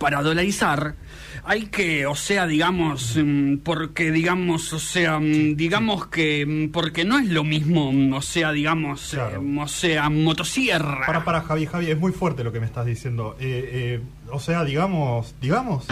para dolarizar hay que, o sea, digamos, mm, porque digamos, o sea, mm, digamos que mm, porque no es lo mismo, o sea, digamos, Claro. eh, o sea, motosierra. Para, para, Javi, Javi, es muy fuerte lo que me estás diciendo. Eh, eh, o sea, digamos, digamos.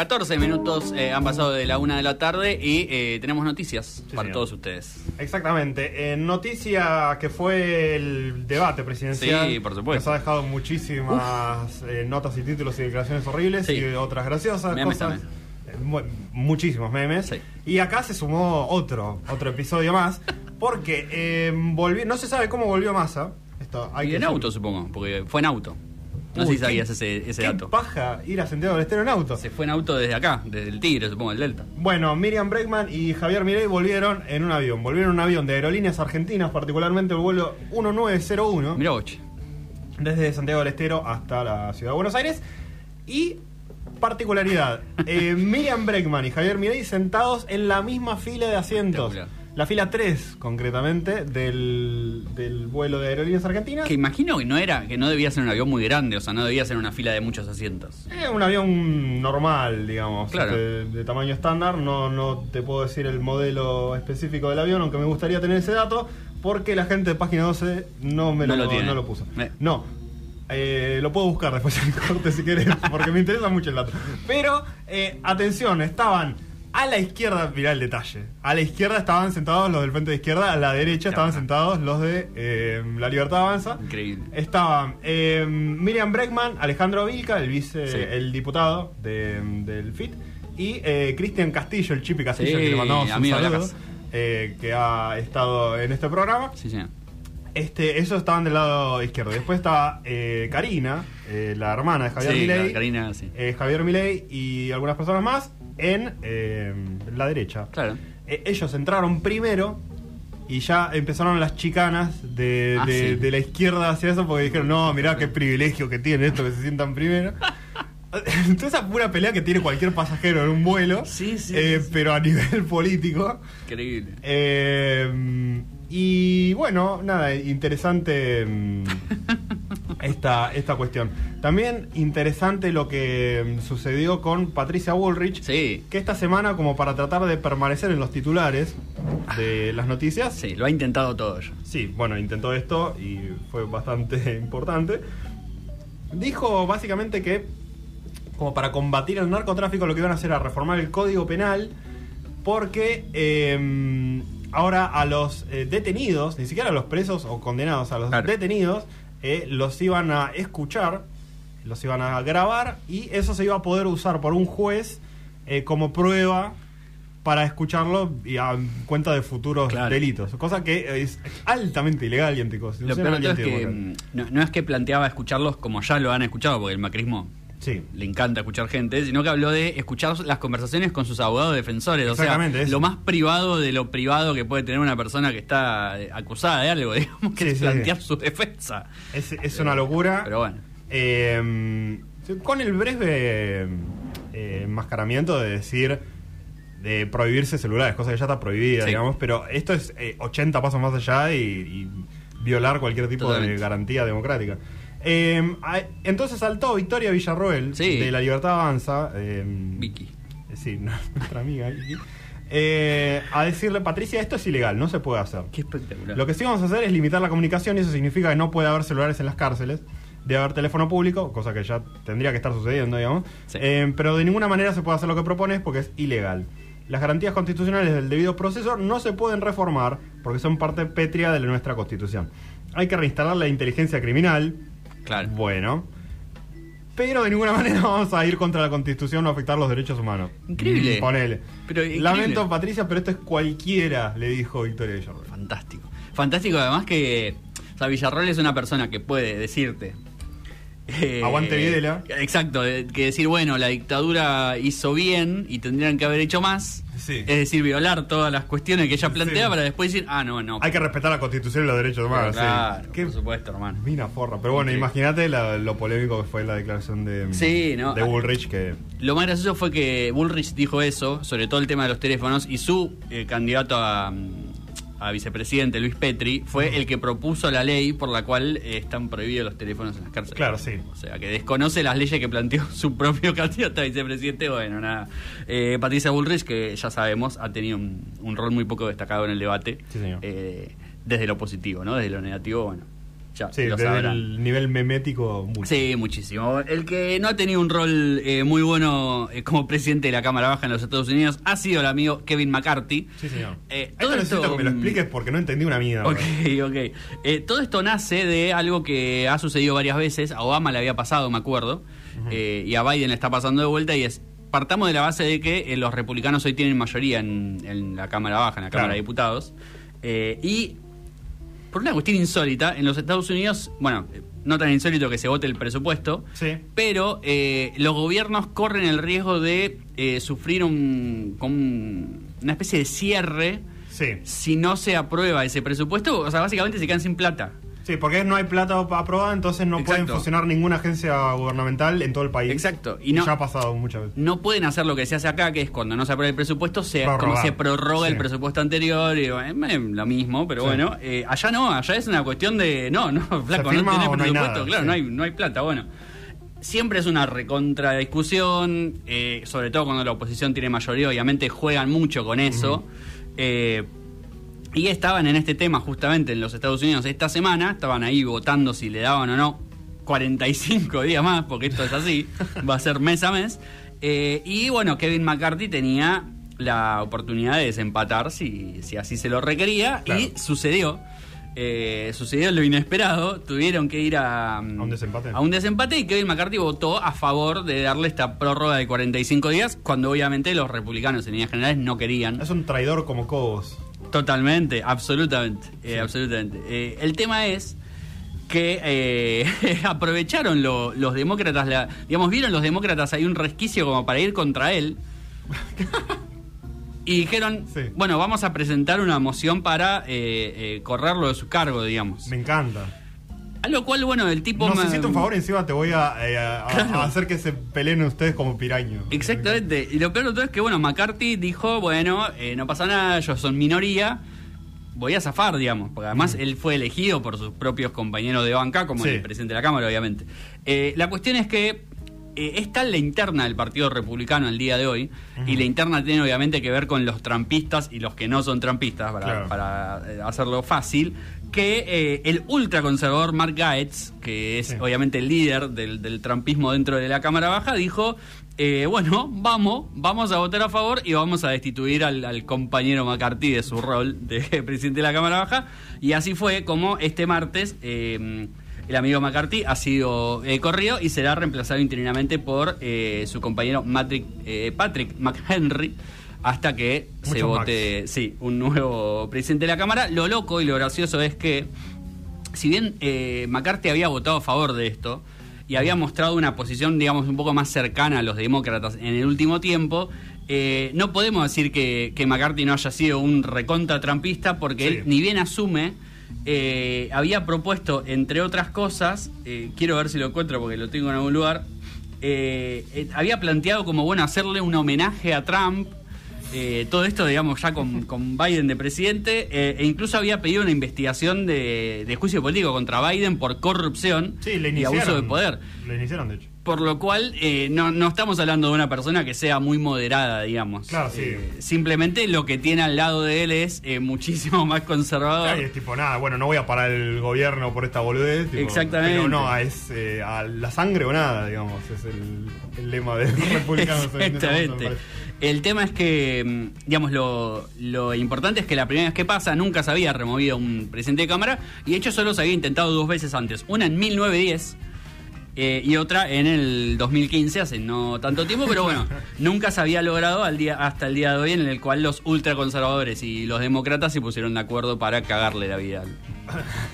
14 minutos eh, han pasado de la una de la tarde y eh, tenemos noticias para señor. todos ustedes. Exactamente. En noticia que fue el debate presidencial. Sí, por supuesto. Nos ha dejado muchísimas eh, notas y títulos y declaraciones horribles Sí. y otras graciosas. Memes cosas. Eh, mu- muchísimos memes. Sí. Y acá se sumó otro, otro episodio más. Porque eh, volvió, no se sabe cómo volvió Massa. Esto hay Y que en decirlo. auto, supongo, porque fue en auto. No Uy, sé si qué- sabías ese, ese qué dato. paja ir a Santiago del Estero en auto. Se fue en auto desde acá, desde el Tigre, supongo, el Delta. Bueno, Miriam Bregman y Javier Mirey volvieron en un avión. Volvieron en un avión de aerolíneas argentinas, particularmente el vuelo 1901, Mira, boche. desde Santiago del Estero hasta la ciudad de Buenos Aires. Y particularidad, eh, Miriam Bregman y Javier Mirey sentados en la misma fila de asientos. La fila 3, concretamente, del, del vuelo de aerolíneas argentinas. Que imagino que no era, que no debía ser un avión muy grande, o sea, no debía ser una fila de muchos asientos. Es un avión normal, digamos, Claro. de, de tamaño estándar. No, no te puedo decir el modelo específico del avión, aunque me gustaría tener ese dato, porque la gente de página 12 no me No lo, lo tiene. no lo puso. Eh. No. Eh, lo puedo buscar después en corte si querés, porque me interesa mucho el dato. Pero, eh, atención, estaban a la izquierda, mirá el detalle. A la izquierda estaban sentados los del frente de izquierda, a la derecha estaban sentados los de eh, La Libertad Avanza. Increíble. Estaban eh, Miriam Bregman, Alejandro Vilca, el vice, Sí. el diputado de- del FIT, y eh, Cristian Castillo, el Chipi Castillo, Sí, que le mandamos un saludo, eh, que ha estado en este programa. Sí, señor. Este, esos estaban del lado izquierdo. Después estaba eh, Karina, eh, la hermana de Javier Sí, Milei. la Karina, sí. eh, Javier Milei y algunas personas más en eh, la derecha. Claro. Ellos entraron primero y ya empezaron las chicanas de, Ah, de- sí. de la izquierda hacia eso porque dijeron, no, mirá qué privilegio que tiene esto que se sientan primero. Entonces esa pura pelea que tiene cualquier pasajero en un vuelo, Sí, sí, pero a nivel político. Increíble. Y bueno, nada, interesante mm, esta, esta cuestión. También interesante lo que mm, sucedió con Patricia Bullrich, Sí. que esta semana, como para tratar de permanecer en los titulares de las noticias, Sí, lo ha intentado todo sí, bueno, intentó esto y fue bastante importante. Dijo básicamente que, como para combatir el narcotráfico, lo que iban a hacer era reformar el código penal, porque eh, ahora a los eh, detenidos, ni siquiera a los presos o condenados, a los Claro. detenidos, eh, los iban a escuchar, los iban a grabar y eso se iba a poder usar por un juez eh, como prueba para escucharlo y a cuenta de futuros Claro. delitos, cosa que es altamente ilegal y Lo anticonstitucional. peor es que mm, no, no es que planteaba escucharlos como ya lo han escuchado, porque el macrismo Sí. le encanta escuchar gente, sino que habló de escuchar las conversaciones con sus abogados defensores. O sea, Exactamente, eso. lo más privado de lo privado que puede tener una persona que está eh, acusada de algo, digamos, que Sí, es sí. plantear su defensa. Es, es una locura. Pero bueno. Eh, con el breve eh, enmascaramiento de decir de prohibirse celulares, cosa que ya está prohibida, digamos, pero esto es eh, 80 pasos más allá y, y violar cualquier tipo Totalmente. de garantía democrática. Eh, a- entonces saltó Victoria Villarroel Sí. de La Libertad Avanza. eh, Vicky. eh, Sí, nuestra amiga Vicky. eh, a decirle, Patricia, esto es ilegal, no se puede hacer. Qué espectacular. Lo que sí vamos a hacer es limitar la comunicación y eso significa que no puede haber celulares en las cárceles, debe haber teléfono público, cosa que ya tendría que estar sucediendo, digamos. Sí. Eh, pero de ninguna manera se puede hacer lo que propones porque es ilegal. Las garantías constitucionales del debido proceso no se pueden reformar porque son parte pétrea de nuestra constitución. Hay que reinstalar la inteligencia criminal. Claro. Bueno. Pero de ninguna manera vamos a ir contra la constitución o afectar los derechos humanos. Increíble. Mm, Ponele. Pero increíble. Lamento, Patricia, pero esto es cualquiera, le dijo Victoria Villarroel. Fantástico. Fantástico además que o sea, Villarroel es una persona que puede decirte... eh, Aguante Videla. Exacto, de- que decir, bueno, la dictadura hizo bien y tendrían que haber hecho más. Sí. Es decir, violar todas las cuestiones que ella plantea Sí. para después decir, ah, no, no. Hay que respetar la constitución y los derechos humanos. claro, sí. Qué por supuesto, hermano. mina forra. Pero bueno, imagínate lo polémico que fue la declaración de, Sí, no. de Bullrich que... Lo más gracioso fue que Bullrich dijo eso, sobre todo el tema de los teléfonos, y su eh, candidato a, a vicepresidente Luis Petri, fue el que propuso la ley por la cual eh, están prohibidos los teléfonos en las cárceles. Claro, sí. O sea, que desconoce las leyes que planteó su propio candidato a vicepresidente. Bueno, nada. Eh, Patricia Bullrich, que ya sabemos, ha tenido un, un rol muy poco destacado en el debate. Sí, señor. Eh, desde lo positivo, ¿no? Desde lo negativo, bueno. Ya, Sí, lo el nivel memético, mucho. Sí, muchísimo. El que no ha tenido un rol eh, muy bueno eh, como presidente de la Cámara Baja en los Estados Unidos ha sido el amigo Kevin McCarthy. Sí, señor. Eh, Esto necesito que me lo expliques porque no entendí una mierda. Ok, ok. Todo esto nace de algo que ha sucedido varias veces. A Obama le había pasado, me acuerdo. y a Biden le está pasando de vuelta. Y es. Partamos de la base de que eh, los republicanos hoy tienen mayoría en, en la Cámara Baja, en la Claro. Cámara de Diputados. Eh, y por una cuestión insólita, en los Estados Unidos, bueno, no tan insólito que se vote el presupuesto, Sí. pero eh, los gobiernos corren el riesgo de eh, sufrir un, un- una especie de cierre Sí. si no se aprueba ese presupuesto. O sea, básicamente se quedan sin plata. Sí, porque no hay plata aprobada, entonces no pueden funcionar ninguna agencia gubernamental en todo el país. Exacto. Y no- ya ha pasado muchas veces. No pueden hacer lo que se hace acá, que es cuando no se aprueba el presupuesto, se, como se prorroga Sí. el presupuesto anterior. Y, eh, lo mismo, pero Sí. bueno, eh, allá no, allá es una cuestión de. No, no, flaco, no tenés no presupuesto, nada, claro, sí. no, hay, no hay plata. Bueno, siempre es una recontra discusión, eh, sobre todo cuando la oposición tiene mayoría, obviamente juegan mucho con eso. Eh, y estaban en este tema justamente en los Estados Unidos esta semana, estaban ahí votando si le daban o no 45 días más, porque esto es así, va a ser mes a mes. Eh, y bueno, Kevin McCarthy tenía la oportunidad de desempatar si, si así se lo requería, Claro. y sucedió. Eh, sucedió lo inesperado, tuvieron que ir a, A un desempate. a un desempate y Kevin McCarthy votó a favor de darle esta prórroga de 45 días, cuando obviamente los republicanos en líneas generales no querían. Es un traidor como Cobos. Totalmente, absolutamente, eh, absolutamente. Eh, el tema es que eh, aprovecharon lo- los demócratas, la- digamos, vieron los demócratas hay un resquicio como para ir contra él. Y dijeron, Sí. bueno, vamos a presentar una moción para eh, eh, correrlo de su cargo, digamos. Me encanta. A lo cual, bueno, el tipo... No ma- sé, hiciste un favor, encima te voy a, eh, a- a- Claro. a hacer que se peleen ustedes como piraños. Exactamente. Y lo peor de todo es que, bueno, McCarthy dijo, bueno, eh, no pasa nada, ellos son minoría, voy a zafar, digamos, porque además él fue elegido por sus propios compañeros de banca, como Sí. el presidente de la Cámara, obviamente. Eh, la cuestión es que eh, es tal la interna del Partido Republicano el día de hoy, y la interna tiene obviamente que ver con los trampistas y los que no son trampistas, para, Claro. para, eh, hacerlo fácil, que eh, el ultraconservador Mark Gaetz, que es Sí. obviamente el líder del, del trampismo dentro de la Cámara Baja, dijo, eh, bueno, vamos, vamos a votar a favor y vamos a destituir al, al compañero McCarthy de su rol de presidente de la Cámara Baja. Y así fue como este martes eh, el amigo McCarthy ha sido eh, corrido y será reemplazado interinamente por eh, su compañero eh, Patrick McHenry hasta que se vote sí, un nuevo presidente de la Cámara. Lo loco y lo gracioso es que si bien eh, McCarthy había votado a favor de esto y había mostrado una posición, digamos, un poco más cercana a los demócratas en el último tiempo, eh, no podemos decir que, que McCarthy no haya sido un recontra trampista porque Sí. él ni bien asume, eh, había propuesto, entre otras cosas, eh, quiero ver si lo encuentro porque lo tengo en algún lugar, había planteado como, bueno, hacerle un homenaje a Trump. Eh, todo esto, digamos, ya con, con Biden de presidente, eh, e incluso había pedido una investigación de, de juicio político contra Biden por corrupción Sí, le y abuso de poder. Le iniciaron, de hecho. Por lo cual, eh, no, no estamos hablando de una persona que sea muy moderada, digamos. Claro, sí. Eh, simplemente lo que tiene al lado de él es eh, muchísimo más conservador. Claro, y es tipo, nada, bueno, no voy a parar el gobierno por esta boludez. tipo, Exactamente. Pero no, es eh, a la sangre o nada, digamos. Es el, el lema de los republicanos. este momento, Exactamente. El tema es que, mm, digamos, lo, lo importante es que la primera vez que pasa nunca se había removido un presidente de Cámara y de hecho solo se había intentado dos veces antes. Una en 1910 eh, y otra en el 2015, hace no tanto tiempo, pero bueno, nunca se había logrado al día, hasta el día de hoy en el cual los ultraconservadores y los demócratas se pusieron de acuerdo para cagarle la vida al,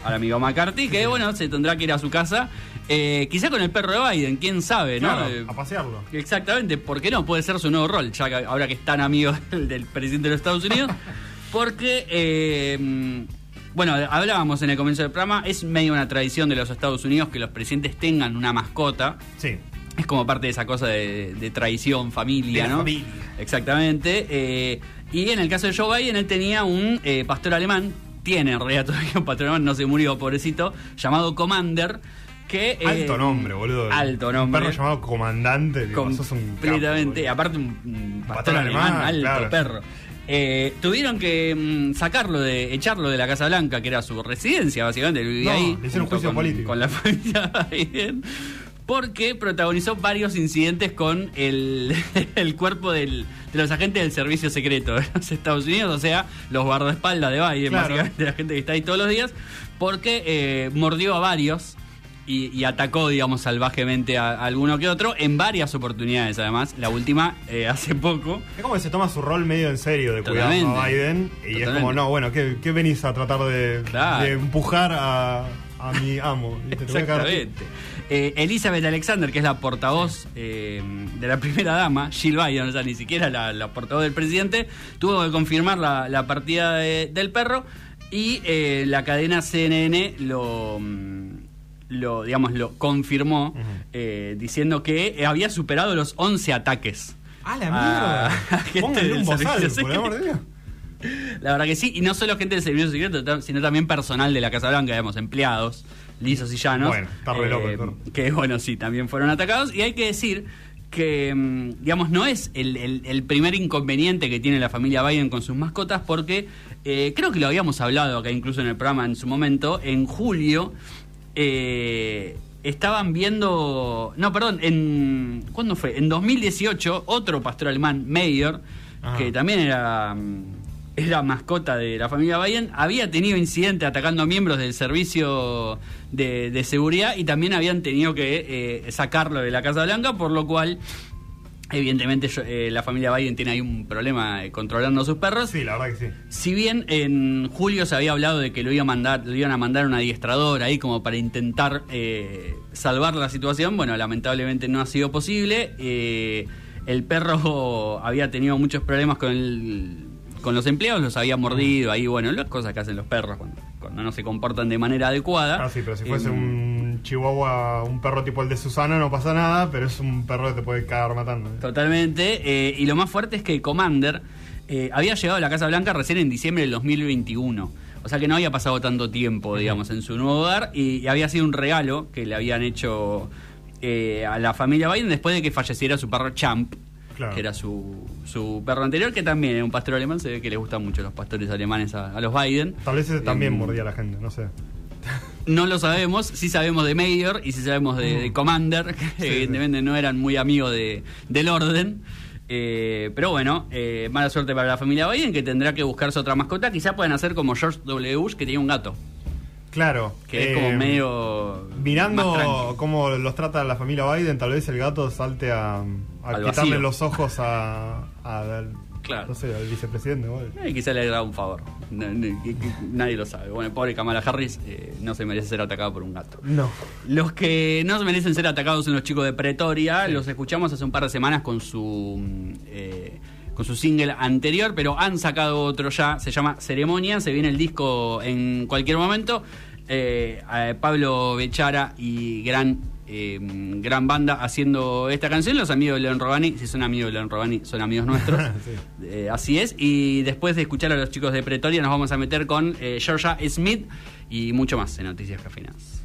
al amigo McCarthy, que bueno, se tendrá que ir a su casa, eh, quizá con el perro de Biden, quién sabe, ¿no? Claro, Eh, a pasearlo. Exactamente, ¿por qué no? Puede ser su nuevo rol, ya que ahora que es tan amigo del, del presidente de los Estados Unidos. Porque, eh, bueno, hablábamos en el comienzo del programa, es medio una tradición de los Estados Unidos que los presidentes tengan una mascota. Sí. Es como parte de esa cosa de, de traición, familia, De ¿no? familia. Exactamente. eh, Y en el caso de Joe Biden, él tenía un eh, pastor alemán, tiene en realidad todavía un pastor alemán, no se murió, pobrecito, llamado Commander. Que, eh, Alto nombre, boludo. Alto nombre. Un perro llamado comandante. digo, sos un capo, completamente. aparte, un, un pastor, Pastor alemán, alemán, alto claro. perro. Eh, tuvieron que mm, sacarlo de, echarlo de la Casa Blanca, que era su residencia, básicamente. Vivía No, ahí. le hicieron juicio con, político. Con la familia Biden. Porque protagonizó varios incidentes con el, el cuerpo del- de los agentes del servicio secreto de los Estados Unidos, o sea, los guardaespaldas de Biden, Claro. básicamente, la gente que está ahí todos los días, porque eh, mordió a varios y, y atacó, digamos, salvajemente a, a alguno que otro en varias oportunidades, además. La última eh, hace poco. Es como que se toma su rol medio en serio de cuidar a. Biden. Y es como, no, bueno, ¿qué, qué venís a tratar de, Claro. de empujar a, a mi amo? Exactamente. Eh, Elizabeth Alexander, que es la portavoz eh, de la primera dama, Jill Biden, o sea, ni siquiera la, la portavoz del presidente, tuvo que confirmar la, la partida de- del perro y eh, la cadena CNN lo, mm, lo, digamos, lo confirmó eh, diciendo que había superado los 11 ataques. ¡Ah, la mierda! a gente del un por de Dios. La verdad que sí, y no solo gente del servicio secreto, sino también personal de la Casa Blanca, digamos, empleados, lisos y llanos. Bueno, está re loco perro. Que bueno, sí, también fueron atacados. Y hay que decir que, mm, digamos, no es el, el- el primer inconveniente que tiene la familia Biden con sus mascotas, porque eh, creo que lo habíamos hablado acá incluso en el programa en su momento, en julio. Eh, Estaban viendo. No, perdón, en. ¿Cuándo fue? En 2018, otro pastor alemán, Mayer, Ajá. que también era, mm, era mascota de la familia Biden, había tenido incidente atacando a miembros del servicio de, de seguridad y también habían tenido que eh, sacarlo de la Casa Blanca, por lo cual, evidentemente, yo- eh, la familia Biden tiene ahí un problema eh, controlando a sus perros. Sí, la verdad que sí. Si bien en julio se había hablado de que lo, iba a mandar, lo iban a mandar un adiestrador ahí como para intentar eh, salvar la situación, bueno, lamentablemente no ha sido posible. Eh, el perro había tenido muchos problemas con el- con los empleados, los había mordido, ahí, bueno, las cosas que hacen los perros cuando, cuando no se comportan de manera adecuada. Ah, sí, pero si fuese Eh, chihuahua, un perro tipo el de Susana, no pasa nada, pero es un perro que te puede cagar matando. ¿eh? Totalmente. eh, y lo más fuerte es que Commander eh, había llegado a la Casa Blanca recién en diciembre del 2021. O sea que no había pasado tanto tiempo, digamos, en su nuevo hogar. Y, y había sido un regalo que le habían hecho eh, a la familia Biden después de que falleciera su perro Champ. Claro. Que era su, su perro anterior, que también era un pastor alemán. Se ve que les gustan mucho los pastores alemanes a, a los Biden. Tal vez ese también Em, mordía a la gente, no sé. No lo sabemos, sí sabemos de Mayor y sí sabemos de, de Commander, que sí. evidentemente no eran muy amigos de, del orden. Eh, pero bueno, eh, mala suerte para la familia Biden, que tendrá que buscarse otra mascota. Quizá pueden hacer como George W. Bush, que tenía un gato, Claro. que es como eh, tranqui. Mirando cómo los trata la familia Biden, tal vez el gato salte a, a quitarle vacío. los ojos a, a- Claro. no sé, al vicepresidente. Eh, quizá le haga un favor. Nadie lo sabe. Bueno, pobre Kamala Harris eh, no se merece ser atacado por un gato. No. Los que no se merecen ser atacados son los chicos de Pretoria. Los escuchamos hace un par de semanas con su mm, eh, con su single anterior, pero han sacado otro ya. Se llama Ceremonia. Se viene el disco en cualquier momento. Eh, Pablo Bechara y gran eh, gran banda haciendo esta canción. Los amigos de Leon Robani, si son amigos de Leon Robani, son amigos nuestros. Sí. Eh, así es. Y después de escuchar a los chicos de Pretoria, nos vamos a meter con eh, Georgia Smith y mucho más en Noticias Cafinas.